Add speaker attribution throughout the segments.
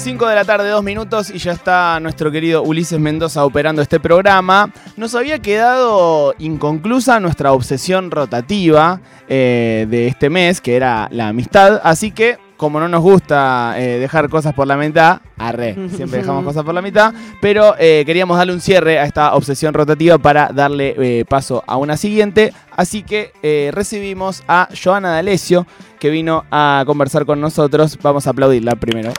Speaker 1: 5 de la tarde, dos minutos y ya está nuestro querido Ulises Mendoza operando este programa. Nos había quedado inconclusa nuestra obsesión rotativa eh, de este mes, que era la amistad, así que como no nos gusta eh, dejar cosas por la mitad, arre, siempre dejamos cosas por la mitad, pero eh, queríamos darle un cierre a esta obsesión rotativa para darle paso a una siguiente, así que recibimos a Joana D'Alessio, que vino a conversar con nosotros. Vamos a aplaudirla primero.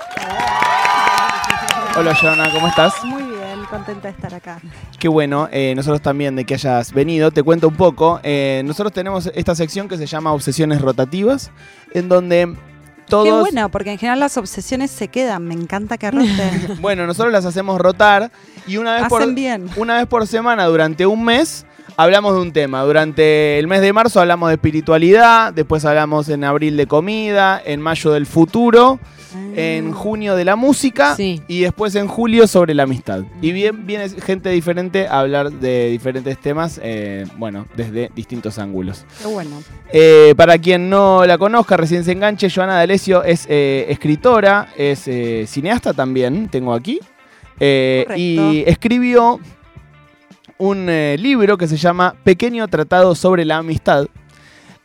Speaker 1: Hola Joana, ¿cómo estás?
Speaker 2: Muy bien, contenta de estar acá.
Speaker 1: Qué bueno, eh, nosotros también de que hayas venido. Te cuento un poco. eh, nosotros tenemos esta sección que se llama Obsesiones Rotativas, en donde todos...
Speaker 2: Qué bueno, porque en general las obsesiones se quedan. Me encanta que roten.
Speaker 1: Bueno, nosotros las hacemos rotar y una vez, por,
Speaker 2: bien.
Speaker 1: una vez por semana durante un mes hablamos de un tema. Durante el mes de marzo hablamos de espiritualidad, después hablamos en abril de comida, en mayo del futuro, en junio de la música
Speaker 3: Sí.
Speaker 1: y después en julio sobre la amistad. Y bien viene gente diferente a hablar de diferentes temas, eh, bueno, desde distintos ángulos.
Speaker 2: Qué bueno.
Speaker 1: Eh, para quien no la conozca, recién se enganche, Joana D'Alessio es eh, escritora, es cineasta también, tengo aquí. Y escribió un eh, libro que se llama Pequeño Tratado sobre la Amistad,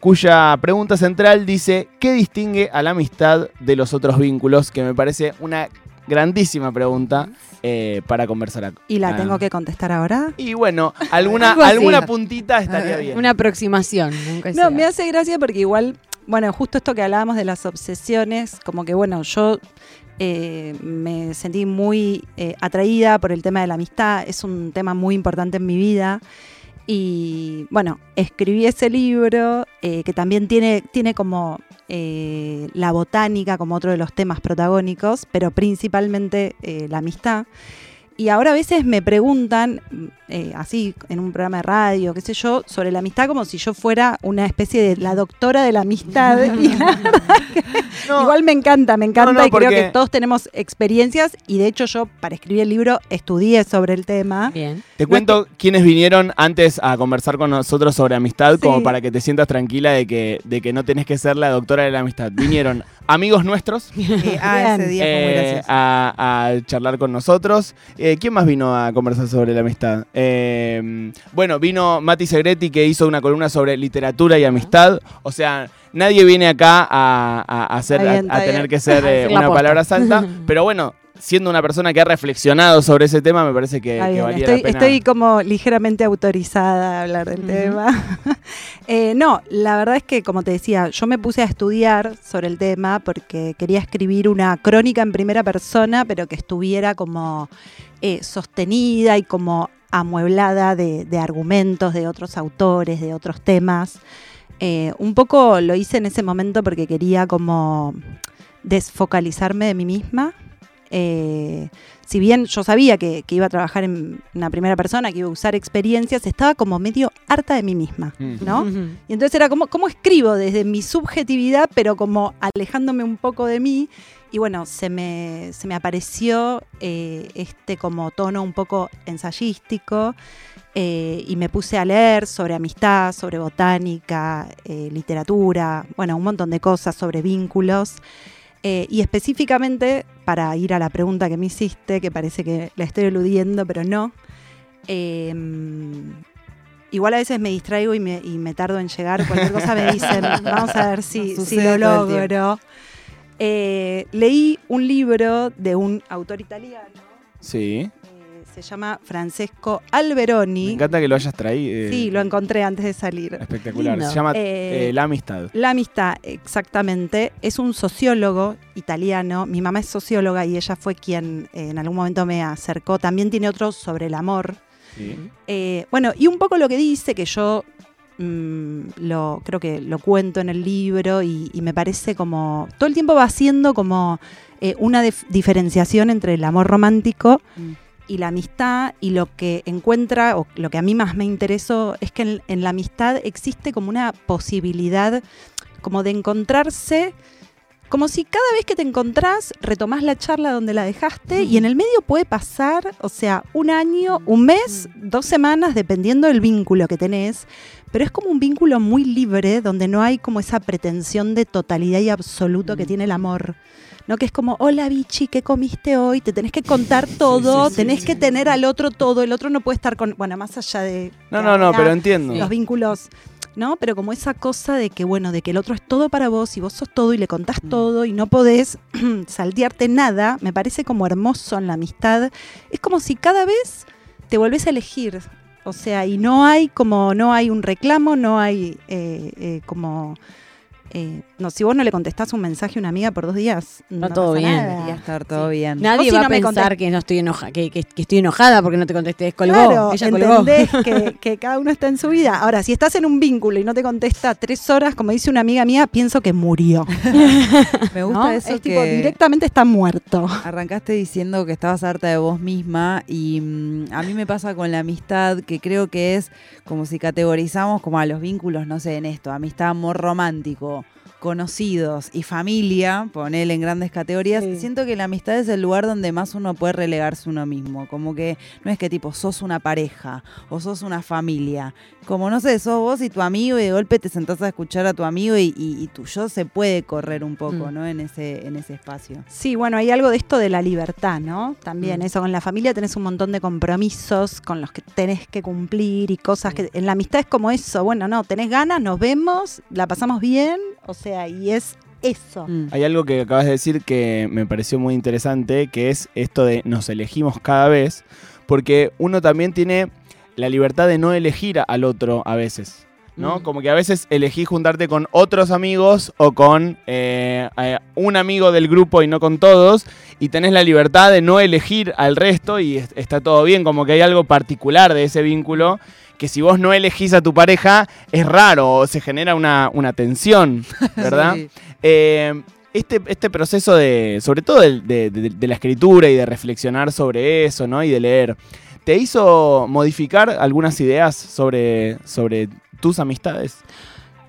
Speaker 1: cuya pregunta central dice, ¿qué distingue a la amistad de los otros vínculos? Que me parece una grandísima pregunta eh, para conversar acá.
Speaker 2: ¿Y la
Speaker 1: Ah.
Speaker 2: tengo que contestar ahora?
Speaker 1: Y bueno, alguna, alguna puntita estaría bien.
Speaker 3: Una aproximación. sea.
Speaker 2: No, me hace gracia porque igual, bueno, justo esto que hablábamos de las obsesiones, como que bueno, yo eh, me sentí muy eh, atraída por el tema de la amistad, es un tema muy importante en mi vida. Y bueno, escribí ese libro eh, que también tiene, tiene como la botánica como otro de los temas protagónicos, pero principalmente la amistad. Y ahora a veces me preguntan, eh, así en un programa de radio, qué sé yo, sobre la amistad como si yo fuera una especie de la doctora de la amistad. y la verdad que
Speaker 1: No,
Speaker 2: igual me encanta, me encanta
Speaker 1: no,
Speaker 2: y creo
Speaker 1: porque-
Speaker 2: que todos tenemos experiencias y de hecho yo para escribir el libro estudié sobre el tema.
Speaker 3: Bien.
Speaker 1: Te cuento quiénes vinieron antes a conversar con nosotros sobre amistad, como para que te sientas tranquila de que, de que no tenés que ser la doctora de la amistad. Vinieron amigos nuestros
Speaker 4: Eh, ah, ese día fue muy
Speaker 1: eh, a, a charlar con nosotros. Eh, ¿Quién más vino a conversar sobre la amistad? Eh, bueno, vino Mati Segretti que hizo una columna sobre literatura y amistad. O sea, nadie viene acá a, a- a hacer, a- tener que ser eh, una palabra santa. pero bueno, siendo una persona que ha reflexionado sobre ese tema, me parece que, valía
Speaker 2: estoy,
Speaker 1: la pena.
Speaker 2: estoy como ligeramente autorizada a hablar del tema. Eh, no, la verdad es que, como te decía, yo me puse a estudiar sobre el tema porque quería escribir una crónica en primera persona, pero que estuviera como eh, sostenida y como amueblada de, de argumentos de otros autores, de otros temas. Eh, un poco lo hice en ese momento porque quería como desfocalizarme de mí misma. Eh, si bien yo sabía que, que iba a trabajar en una primera persona, que iba a usar experiencias, estaba como medio harta de mí misma,
Speaker 1: Mm.
Speaker 2: ¿no? Y entonces era como, ¿cómo escribo desde mi subjetividad, pero como alejándome un poco de mí? Y bueno, se me, se me apareció eh, este como tono un poco ensayístico eh, y me puse a leer sobre amistad, sobre botánica, eh, literatura, bueno, un montón de cosas sobre vínculos. Eh, y específicamente, para ir a la pregunta que me hiciste, que parece que la estoy eludiendo, pero no, eh, igual a veces me distraigo y me, y me tardo en llegar, cualquier cosa me dicen, vamos a ver si, si lo logro. Eh, leí un libro de un autor italiano,
Speaker 1: Sí.
Speaker 2: Eh, se llama Francesco
Speaker 1: Me
Speaker 2: Alberoni.
Speaker 1: encanta que lo hayas traído.
Speaker 2: Sí, lo encontré antes de salir.
Speaker 1: Espectacular.
Speaker 3: Lindo.
Speaker 1: Se llama
Speaker 2: Eh,
Speaker 1: eh, La Amistad.
Speaker 2: La amistad, exactamente, es un sociólogo italiano. Mi mamá es socióloga y ella fue quien eh, en algún momento me acercó. También tiene otro sobre el amor.
Speaker 1: Sí.
Speaker 2: Eh, bueno, y un poco lo que dice, que yo mm, lo creo que lo cuento en el libro y, y me parece como. Todo el tiempo va haciendo como eh, una dif- diferenciación entre el amor romántico
Speaker 4: Mm.
Speaker 2: Y la amistad. Y lo que encuentra, o lo que a mí más me interesó, es que en, en la amistad existe como una posibilidad como de encontrarse. Como si cada vez que te encontrás retomás la charla donde la dejaste y en el medio puede pasar, o sea, un año, un mes, dos semanas, dependiendo del vínculo que tenés. Pero es como un vínculo muy libre donde no hay como esa pretensión de totalidad y absoluto que
Speaker 3: Mm.
Speaker 2: tiene el amor. ¿no? Que es como, hola bichi, ¿qué comiste hoy? Te tenés que contar todo,
Speaker 1: sí, sí,
Speaker 2: tenés
Speaker 1: sí.
Speaker 2: que tener al otro todo, el otro no puede estar con, bueno, más allá de...
Speaker 1: No, no, no, pero entiendo.
Speaker 2: los vínculos, ¿no? Pero como esa cosa de que, bueno, de que el otro es todo para vos y vos sos todo y le contás
Speaker 3: Mm.
Speaker 2: todo y no podés saltearte nada, me parece como hermoso en la amistad. Es como si cada vez te volvés a elegir. O sea, y no hay como, no hay un reclamo, no hay eh, eh, como... eh, no, si vos no le contestás un mensaje a una amiga por dos días, no,
Speaker 4: todo
Speaker 2: pasa
Speaker 4: bien.
Speaker 2: nada.
Speaker 3: Debería estar todo bien.
Speaker 4: Nadie
Speaker 2: si
Speaker 4: va
Speaker 2: no
Speaker 4: a pensar
Speaker 2: contest-
Speaker 4: que no estoy enoja, que, que- que estoy enojada porque no te contesté. Colgó.
Speaker 2: Claro,
Speaker 4: Ella colgó.
Speaker 2: entendés que, que cada uno está en su vida. Ahora, si estás en un vínculo y no te contesta tres horas, como dice una amiga mía, pienso que murió.
Speaker 3: Me gusta
Speaker 2: ¿no?
Speaker 3: eso
Speaker 2: es
Speaker 3: que
Speaker 2: tipo, directamente está muerto.
Speaker 3: arrancaste diciendo que estabas harta de vos misma y mm, a mí me pasa con la amistad que creo que es como si categorizamos como a los vínculos, no sé, en esto, amistad, amor romántico, conocidos y familia, ponele en grandes categorías,
Speaker 2: Sí.
Speaker 3: siento que la amistad es el lugar donde más uno puede relegarse uno mismo, como que no es que tipo sos una pareja o sos una familia, como no sé, sos vos y tu amigo y de golpe te sentás a escuchar a tu amigo y, y- y tu yo se puede correr un poco,
Speaker 4: Mm.
Speaker 3: ¿no? En ese, en ese espacio.
Speaker 2: Sí, bueno, hay algo de esto de la libertad, ¿no? También
Speaker 3: Mm.
Speaker 2: eso, con la familia tenés un montón de compromisos con los que tenés que cumplir y cosas que en la amistad es como eso, bueno, no, tenés ganas, nos vemos, la pasamos bien, o sea, y es eso.
Speaker 3: Mm.
Speaker 1: Hay algo que acabas de decir que me pareció muy interesante, que es esto de nos elegimos cada vez, porque uno también tiene la libertad de no elegir al otro a veces. ¿no?
Speaker 4: Mm.
Speaker 1: Como que a veces elegís juntarte con otros amigos o con eh, eh, un amigo del grupo y no con todos, y tenés la libertad de no elegir al resto y es- está todo bien, como que hay algo particular de ese vínculo, que si vos no elegís a tu pareja es raro o se genera una, una tensión, ¿verdad?
Speaker 3: Sí.
Speaker 1: Eh, este, este proceso de, sobre todo del- de, de- de la escritura y de reflexionar sobre eso, ¿no? Y de leer, ¿te hizo modificar algunas ideas sobre, sobre tus amistades?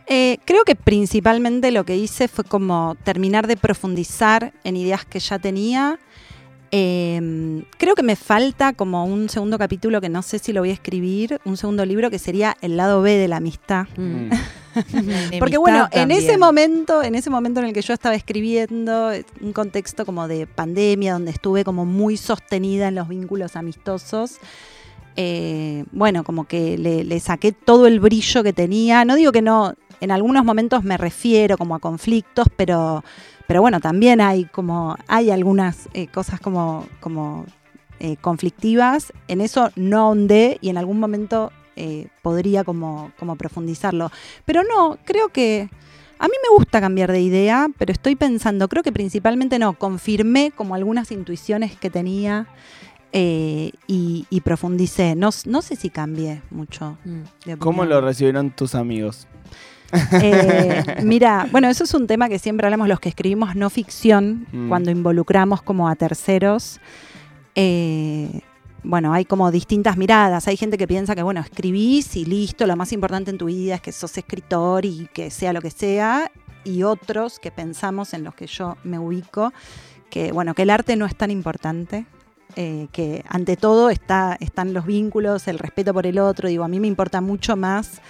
Speaker 2: Eh, creo que principalmente lo que hice fue como terminar de profundizar en ideas que ya tenía. Eh, creo que me falta como un segundo capítulo que no sé si lo voy a escribir, un segundo libro que sería el lado B de la amistad.
Speaker 4: Mm.
Speaker 2: Porque bueno, en ese momento, en ese momento en el que yo estaba escribiendo, un contexto como de pandemia, donde estuve como muy sostenida en los vínculos amistosos, eh, bueno, como que le, le saqué todo el brillo que tenía. No digo que no, en algunos momentos me refiero como a conflictos, pero, pero bueno, también hay como, hay algunas eh, cosas como, como eh, conflictivas. En eso no ahondé y en algún momento eh, podría como, como profundizarlo. Pero no, creo que a mí me gusta cambiar de idea, pero estoy pensando, creo que principalmente no, confirmé como algunas intuiciones que tenía eh, y, y profundicé. No, no sé si cambié mucho.
Speaker 4: Mm.
Speaker 2: de
Speaker 1: ¿Cómo lo recibieron tus amigos?
Speaker 2: Eh, mira, bueno, eso es un tema que siempre hablamos los que escribimos no ficción,
Speaker 1: Mm.
Speaker 2: cuando involucramos como a terceros. Eh, bueno, hay como distintas miradas. Hay gente que piensa que, bueno, escribís y listo, lo más importante en tu vida es que sos escritor y que sea lo que sea. Y otros que pensamos en los que yo me ubico, que, bueno, que el arte no es tan importante. eh, que ante todo está, están los vínculos, el respeto por el otro. Digo, a mí me importa mucho más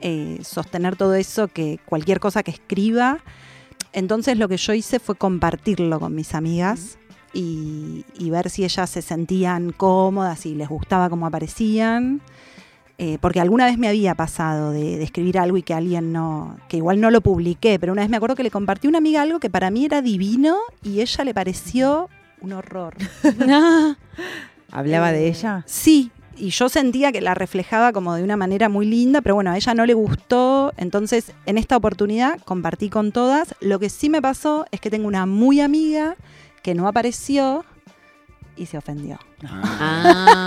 Speaker 2: eh, sostener todo eso que cualquier cosa que escriba. Entonces lo que yo hice fue compartirlo con mis amigas y, y ver si ellas se sentían cómodas, si les gustaba cómo aparecían. Eh, porque alguna vez me había pasado de, de escribir algo y que alguien no, que igual no lo publiqué, pero una vez me acuerdo que le compartí a una amiga algo que para mí era divino y ella le pareció un horror.
Speaker 3: ¿Hablaba de
Speaker 2: Eh,
Speaker 3: ella?
Speaker 2: Sí, y yo sentía que la reflejaba como de una manera muy linda, pero bueno, a ella no le gustó, entonces en esta oportunidad compartí con todas. Lo que sí me pasó es que tengo una muy amiga que no apareció y se ofendió.
Speaker 4: Ah,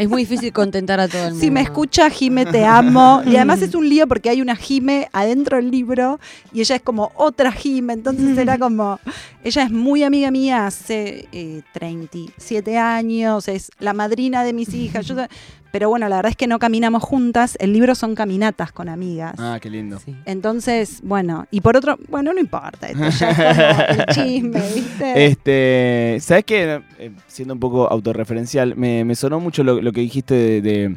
Speaker 4: es muy difícil contentar a todo el mundo.
Speaker 2: Si me escucha, Jime, te amo. Y además es un lío porque hay una Jime adentro del libro y ella es como otra Jime. Entonces era como. Ella es muy amiga mía hace eh, 37 años, es la madrina de mis hijas. Yo, pero bueno, la verdad es que no caminamos juntas. El libro son caminatas con amigas.
Speaker 1: Ah, qué lindo.
Speaker 4: Sí.
Speaker 2: Entonces, bueno, y por otro, bueno, no importa, esto ya es como el chisme, ¿viste?
Speaker 1: Este, ¿sabes qué? Eh, siendo un poco autorreferencial, me, me sonó mucho lo, lo que dijiste de, de-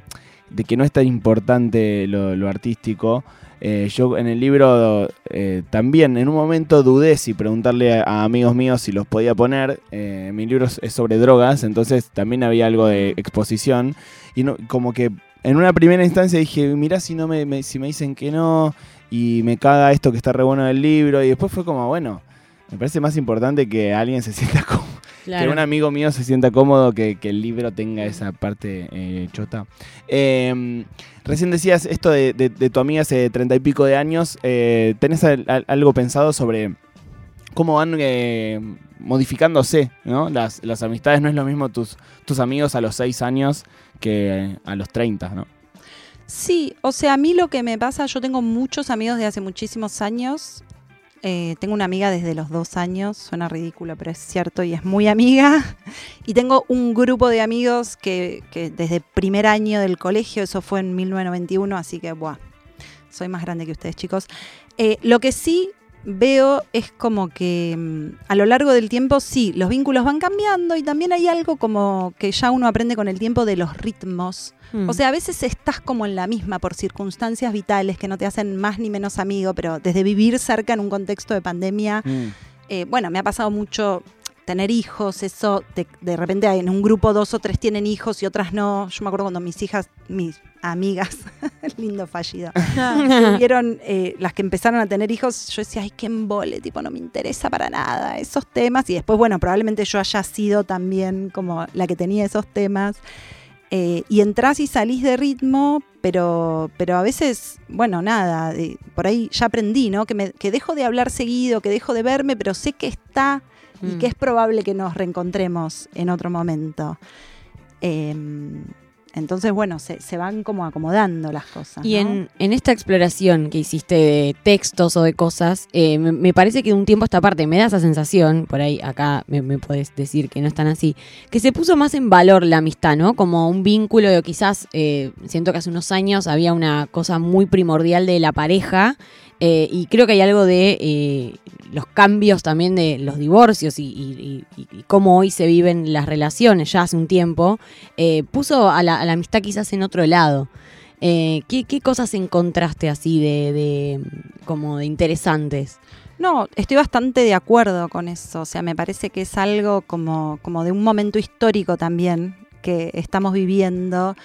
Speaker 1: de que no es tan importante lo, lo artístico. Eh, yo en el libro eh, también en un momento dudé si preguntarle a, amigos míos si los podía poner. Eh, mi libro es- sobre drogas, entonces también había algo de exposición. Y no, como que en una primera instancia dije, mirá si, no me, me- si me dicen que no y me caga esto que está re bueno del libro. Y después fue como, bueno, me parece más importante que alguien se sienta cómodo. Que un amigo mío se sienta cómodo, que, que el libro tenga esa parte eh, chota. Eh, recién decías esto de, de- de tu amiga hace treinta y pico de años. eh, ¿Tenés al- al- algo pensado sobre cómo van eh, modificándose ¿no? las, las amistades? No es lo mismo tus, tus amigos a los seis años que a los 30, ¿no?
Speaker 2: Sí, o sea, a mí lo que me pasa, yo tengo muchos amigos de hace muchísimos años. Eh, tengo una amiga desde los dos años, suena ridículo, pero es cierto y es muy amiga. Y tengo un grupo de amigos que, que desde primer año del colegio, eso fue en 1991, así que, buah, soy más grande que ustedes, chicos. Eh, lo que sí veo es como que mm, a lo largo del tiempo, sí, los vínculos van cambiando y también hay algo como que ya uno aprende con el tiempo de los ritmos.
Speaker 4: Mm.
Speaker 2: O sea, a veces estás como en la misma por circunstancias vitales que no te hacen más ni menos amigo, pero desde vivir cerca en un contexto de pandemia, eh, bueno, me ha pasado mucho tener hijos, eso, de, de repente en un grupo dos o tres tienen hijos y otras no. Yo me acuerdo cuando mis hijas, mis amigas, lindo fallido, tuvieron, eh, las que empezaron a tener hijos, yo decía, ay, qué embole, tipo, no me interesa para nada esos temas. Y después, bueno, probablemente yo haya sido también como la que tenía esos temas. Eh, y entrás y salís de ritmo, pero, pero a veces, bueno, nada, por ahí ya aprendí, ¿no? Que, me, que dejo de hablar seguido, que dejo de verme, pero sé que está y que es probable que nos reencontremos en otro momento. Em, entonces, bueno, se, se van como acomodando las cosas.
Speaker 4: Y
Speaker 2: ¿no?
Speaker 4: en, en esta exploración que hiciste de textos o de cosas, eh, me, me parece que de un tiempo a esta parte me da esa sensación, por ahí acá me, me puedes decir que no es tan así, que se puso más en valor la amistad, ¿no? Como un vínculo, o quizás eh, siento que hace unos años había una cosa muy primordial de la pareja eh, y creo que hay algo de eh, los cambios también de los divorcios y, cómo hoy se viven las relaciones ya hace un tiempo, eh, puso a la, amistad quizás en otro lado. ¿qué, cosas encontraste así de, de, como de interesantes?
Speaker 2: No, estoy bastante de acuerdo con eso. O sea, me parece que es algo como, como de un momento histórico también que estamos viviendo.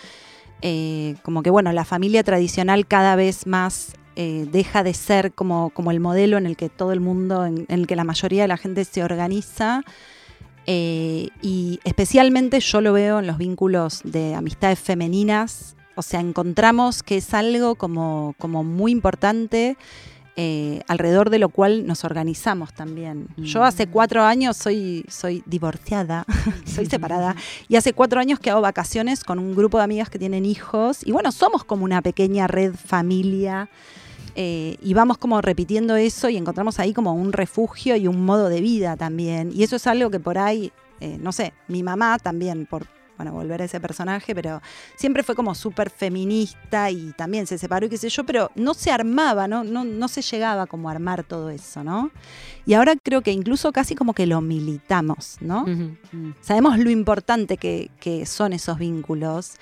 Speaker 2: Como que, bueno, la familia tradicional cada vez más eh, deja de ser como, como el modelo en el que todo el mundo, en, en el que la mayoría de la gente se organiza. Eh, y especialmente yo lo veo en los vínculos de amistades femeninas. O sea, encontramos que es algo como, como muy importante eh, alrededor de lo cual nos organizamos también. Yo hace cuatro años soy, soy divorciada, soy separada, y hace cuatro años que hago vacaciones con un grupo de amigas que tienen hijos, y bueno, somos como una pequeña red familia. Eh, y vamos como repitiendo eso y encontramos ahí como un refugio y un modo de vida también. Y eso es algo que por ahí, eh, no sé, mi mamá también, por bueno, volver a ese personaje, pero siempre fue como súper feminista y también se separó y qué sé yo, pero no se armaba, ¿no? No, no se llegaba como a armar todo eso, ¿no? Y ahora creo que incluso casi como que lo militamos, ¿no?
Speaker 4: Ujú.
Speaker 2: Sabemos lo importante que, que son esos vínculos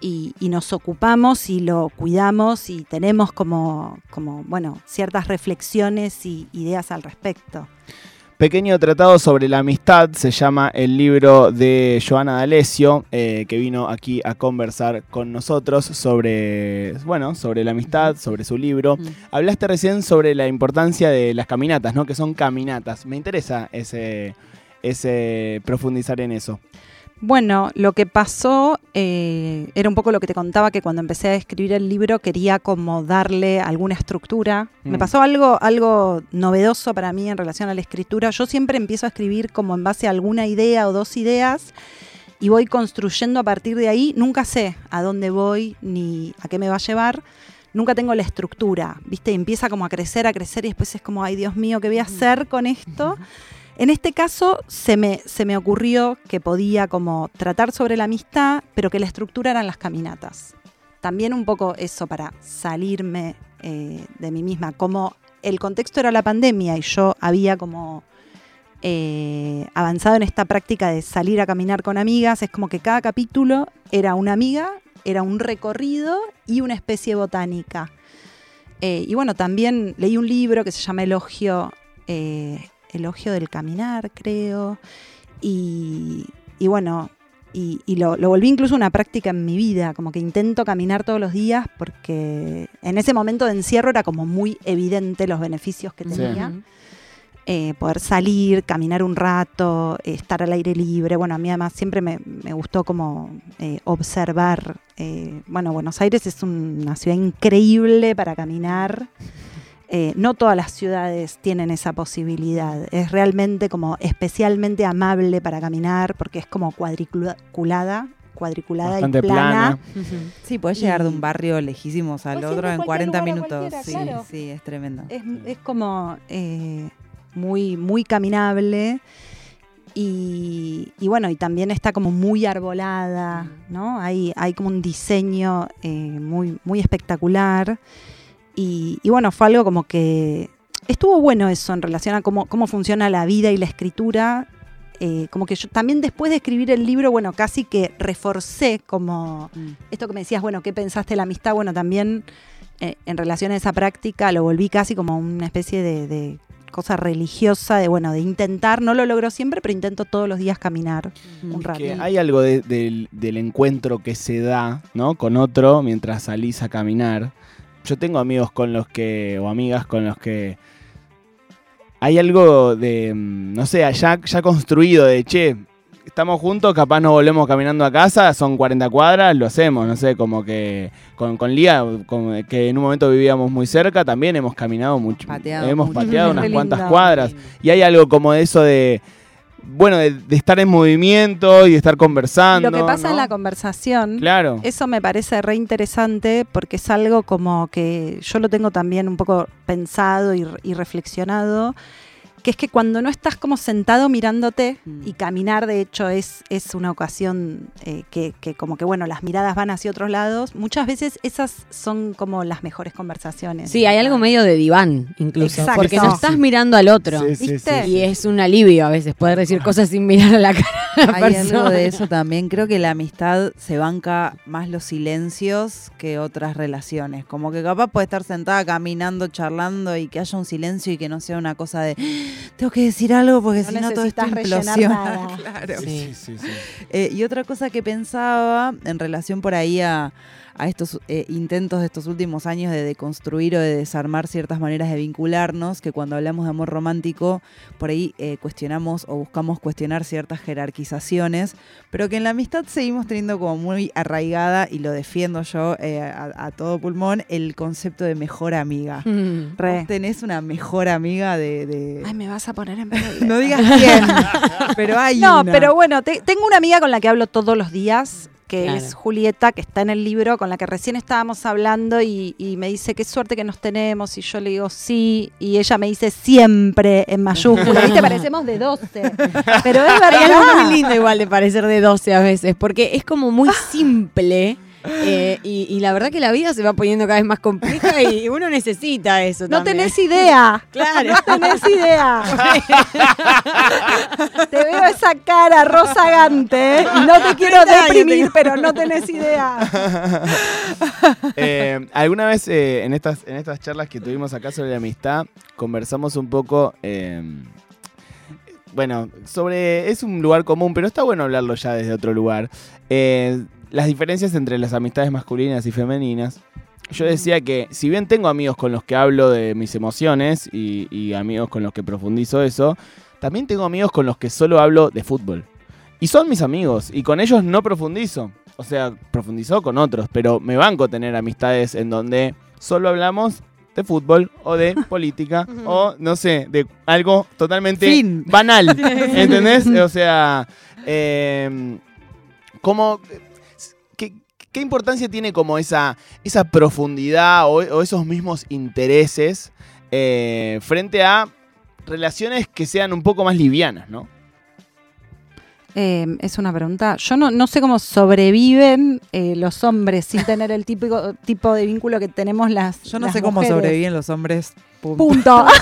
Speaker 2: y, y nos ocupamos y lo cuidamos y tenemos como, como, bueno, ciertas reflexiones y ideas al respecto.
Speaker 1: Pequeño tratado sobre la amistad se llama el libro de Joana D'Alessio, eh, que vino aquí a conversar con nosotros sobre, bueno, sobre la amistad, sobre su libro.
Speaker 4: Mm.
Speaker 1: Hablaste recién sobre la importancia de las caminatas, ¿no? Que son caminatas. Me interesa ese, ese profundizar en eso.
Speaker 2: Bueno, lo que pasó eh, era un poco lo que te contaba, que cuando empecé a escribir el libro quería como darle alguna estructura. Me
Speaker 1: Mm.
Speaker 2: pasó algo, algo novedoso para mí en relación a la escritura. Yo siempre empiezo a escribir como en base a alguna idea o dos ideas y voy construyendo a partir de ahí. Nunca sé a dónde voy ni a qué me va a llevar. Nunca tengo la estructura, ¿viste? Y empieza como a crecer, a crecer y después es como, ay Dios mío, ¿qué voy a hacer con esto? En este caso se me, se me ocurrió que podía como tratar sobre la amistad, pero que la estructura eran las caminatas. También un poco eso para salirme eh, de mí misma. Como el contexto era la pandemia y yo había como eh, avanzado en esta práctica de salir a caminar con amigas, es como que cada capítulo era una amiga era un recorrido y una especie botánica. Eh, y bueno, también leí un libro que se llama Elogio, Elogio del Caminar, creo. Y, y bueno, y, y lo, lo volví incluso una práctica en mi vida, como que intento caminar todos los días porque en ese momento de encierro era como muy evidente los beneficios que tenía. Eh, poder salir, caminar un rato, eh, estar al aire libre. Bueno, a mí además siempre me, me gustó como eh, observar. eh, bueno, Buenos Aires es un- una ciudad increíble para caminar. Eh, no todas las ciudades tienen esa posibilidad. Es realmente como especialmente amable para caminar porque es como cuadriculada, cuadriculada
Speaker 1: Bastante
Speaker 2: y plana.
Speaker 3: Sí, podés llegar de un barrio lejísimos al
Speaker 2: Puedes
Speaker 3: otro en
Speaker 2: cualquier
Speaker 3: 40
Speaker 2: lugar a
Speaker 3: minutos. Sí,
Speaker 2: claro.
Speaker 3: sí, es tremendo.
Speaker 2: Es, es como eh, muy, muy caminable. Y, y bueno, y también está como muy arbolada, ¿no? Hay, hay como un diseño eh, muy, muy espectacular. Y, y bueno, fue algo como que estuvo bueno eso en relación a cómo, cómo funciona la vida y la escritura. Eh, como que yo también después de escribir el libro, bueno, casi que reforcé como
Speaker 3: Mm.
Speaker 2: esto que me decías, bueno, ¿qué pensaste de la amistad? Bueno, también eh, en relación a esa práctica lo volví casi como una especie de, de cosa religiosa, de bueno, de intentar, no lo logro siempre, pero intento todos los días caminar un rato.
Speaker 1: Que hay algo de- del, del encuentro que se da, ¿no? Con otro mientras salís a caminar. Yo tengo amigos con los que, o amigas con los que hay algo de, mm, no sé, ya, ya construido de, che, estamos juntos, capaz nos volvemos caminando a casa, son 40 cuadras, lo hacemos, no sé, como que con, con Lía, con- que en un momento vivíamos muy cerca, también hemos caminado mucho,
Speaker 3: Pateado
Speaker 1: hemos
Speaker 3: mucho.
Speaker 1: pateado unas cuantas cuadras. Y hay algo como de eso de, bueno, de, de estar en movimiento y de estar conversando.
Speaker 2: Lo que pasa
Speaker 1: ¿no?
Speaker 2: en la conversación,
Speaker 1: Claro.
Speaker 2: eso me parece re interesante porque es algo como que yo lo tengo también un poco pensado y, y reflexionado, que es que cuando no estás como sentado mirándote
Speaker 3: Mm.
Speaker 2: y caminar, de hecho, es, es una ocasión eh, que, que como que, bueno, las miradas van hacia otros lados, muchas veces esas son como las mejores conversaciones.
Speaker 4: Sí, hay algo medio de diván, incluso.
Speaker 2: Exacto.
Speaker 4: Porque no estás mirando al otro.
Speaker 1: Sí, sí,
Speaker 2: ¿Viste?
Speaker 1: sí,
Speaker 4: Y es un alivio a veces poder decir cosas sin mirar a la cara la
Speaker 3: Hay
Speaker 4: persona.
Speaker 3: algo de eso también. Creo que la amistad se banca más los silencios que otras relaciones. Como que capaz puede estar sentada caminando, charlando y que haya un silencio y que no sea una cosa de tengo que decir algo porque
Speaker 2: No
Speaker 3: si no todo esto implosiona.
Speaker 2: nada.
Speaker 3: Claro.
Speaker 1: Sí, sí, sí, sí.
Speaker 3: Eh, y otra cosa que pensaba en relación por ahí a, a estos eh, intentos de estos últimos años de deconstruir o de desarmar ciertas maneras de vincularnos, que cuando hablamos de amor romántico, por ahí eh, cuestionamos o buscamos cuestionar ciertas jerarquizaciones, pero que en la amistad seguimos teniendo como muy arraigada, y lo defiendo yo eh, a, a todo pulmón, el concepto de mejor amiga.
Speaker 4: Mm.
Speaker 2: Re.
Speaker 3: ¿Vos tenés una mejor amiga de... de-
Speaker 2: Ay, me vas a poner en
Speaker 3: no digas quién, pero hay
Speaker 2: No,
Speaker 3: una.
Speaker 2: pero bueno, te- tengo una amiga con la que hablo todos los días, que
Speaker 4: Claro.
Speaker 2: es Julieta, que está en el libro, con la que recién estábamos hablando y, y me dice, qué suerte que nos tenemos, y yo le digo, sí, y ella me dice, siempre, en mayúscula, ¿viste? Parecemos de 12, pero es
Speaker 4: Hay algo
Speaker 2: verdad.
Speaker 4: muy lindo igual de parecer de 12 a veces, porque es como muy simple. Eh, y, y la verdad que la vida se va poniendo cada vez más compleja y uno necesita eso.
Speaker 2: No
Speaker 4: también.
Speaker 2: tenés idea.
Speaker 4: Claro.
Speaker 2: No tenés idea. te veo esa cara rozagante ¿eh? y no te quiero
Speaker 4: 30 años
Speaker 2: deprimir, pero no tenés idea.
Speaker 1: Eh, Alguna vez eh, en, estas, en estas charlas que tuvimos acá sobre la amistad, conversamos un poco. eh, bueno, sobre. Es un lugar común, pero está bueno hablarlo ya desde otro lugar. Eh, las diferencias entre las amistades masculinas y femeninas. Yo decía que, si bien tengo amigos con los que hablo de mis emociones y, y amigos con los que profundizo eso, también tengo amigos con los que solo hablo de fútbol. Y son mis amigos, y con ellos no profundizo. O sea, profundizo con otros, pero me banco tener amistades en donde solo hablamos de fútbol o de política o, no sé, de algo totalmente
Speaker 3: Fin.
Speaker 1: banal. ¿Entendés? O sea, eh, como... ¿qué, importancia tiene como esa, esa profundidad o, o esos mismos intereses eh, frente a relaciones que sean un poco más livianas, ¿no?
Speaker 2: Eh, es una pregunta. Yo no, no sé cómo sobreviven eh, los hombres sin tener el típico tipo de vínculo que tenemos las.
Speaker 3: Yo no
Speaker 2: las
Speaker 3: sé cómo sobreviven los hombres
Speaker 2: Punto.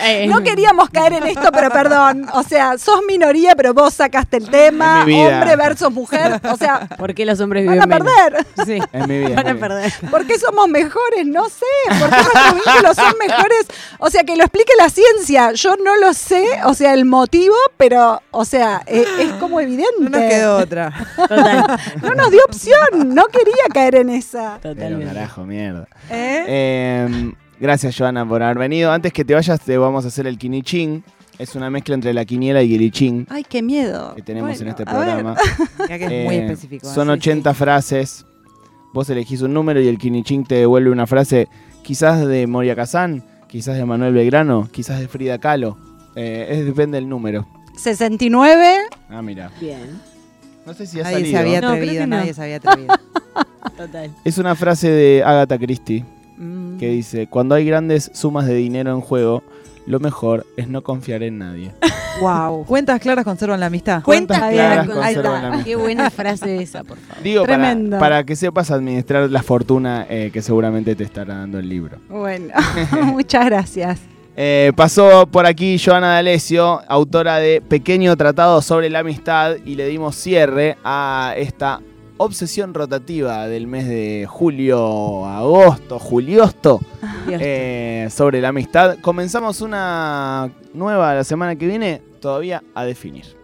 Speaker 4: Eh,
Speaker 2: No queríamos caer en esto, pero perdón. O sea, sos minoría, pero vos sacaste el tema.
Speaker 1: Es mi vida.
Speaker 2: Hombre versus mujer. O sea,
Speaker 4: ¿Por qué los hombres
Speaker 2: van a
Speaker 4: viven menos?
Speaker 2: perder.
Speaker 4: Sí.
Speaker 1: En mi vida.
Speaker 4: Van a perder.
Speaker 2: ¿Por qué somos mejores? No sé. ¿Por qué nuestros vínculos son mejores? O sea, que lo explique la ciencia. Yo no lo sé, o sea, el motivo, pero, o sea, e- es, como evidente.
Speaker 3: No nos quedó otra.
Speaker 4: Total.
Speaker 2: No nos dio opción. No quería caer en esa.
Speaker 1: Pero
Speaker 4: Totalmente.
Speaker 1: carajo, mierda.
Speaker 2: ¿Eh?
Speaker 1: Eh, gracias, Joana, por haber venido. Antes que te vayas, te vamos a hacer el quinichín. Es una mezcla entre la quiniela y el ichín
Speaker 2: Ay, qué miedo.
Speaker 1: que tenemos en este programa.
Speaker 3: Ya que es muy
Speaker 1: Eh,
Speaker 3: específico.
Speaker 1: Son
Speaker 3: sí,
Speaker 1: 80 frases. Vos elegís un número y el quinichín te devuelve una frase, quizás de Moria Kazán, quizás de Manuel Belgrano, quizás de Frida Kahlo. Eh, es, depende del número.
Speaker 2: 69.
Speaker 1: Ah, mira.
Speaker 4: Bien.
Speaker 1: No sé si ha
Speaker 3: Nadie
Speaker 1: salido.
Speaker 3: se había atrevido,
Speaker 4: no.
Speaker 3: nadie se había atrevido.
Speaker 4: Total.
Speaker 1: Es una frase de Agatha Christie. Que dice, cuando hay grandes sumas de dinero en juego, lo mejor es no confiar en nadie.
Speaker 2: Wow.
Speaker 3: Cuentas claras conservan la amistad.
Speaker 1: Cuentas claras
Speaker 2: ahí
Speaker 1: conservan la amistad.
Speaker 4: Qué buena frase esa, por favor.
Speaker 1: Digo, para,
Speaker 2: Tremendo.
Speaker 1: para que sepas administrar la fortuna eh, que seguramente te estará dando el libro.
Speaker 2: Bueno, muchas gracias.
Speaker 1: Eh, pasó por aquí Joana D'Alessio, autora de Pequeño Tratado sobre la Amistad, y le dimos cierre a esta obsesión rotativa del mes de julio, agosto, juliosto, eh, sobre la amistad. Comenzamos una nueva la semana que viene, todavía a definir.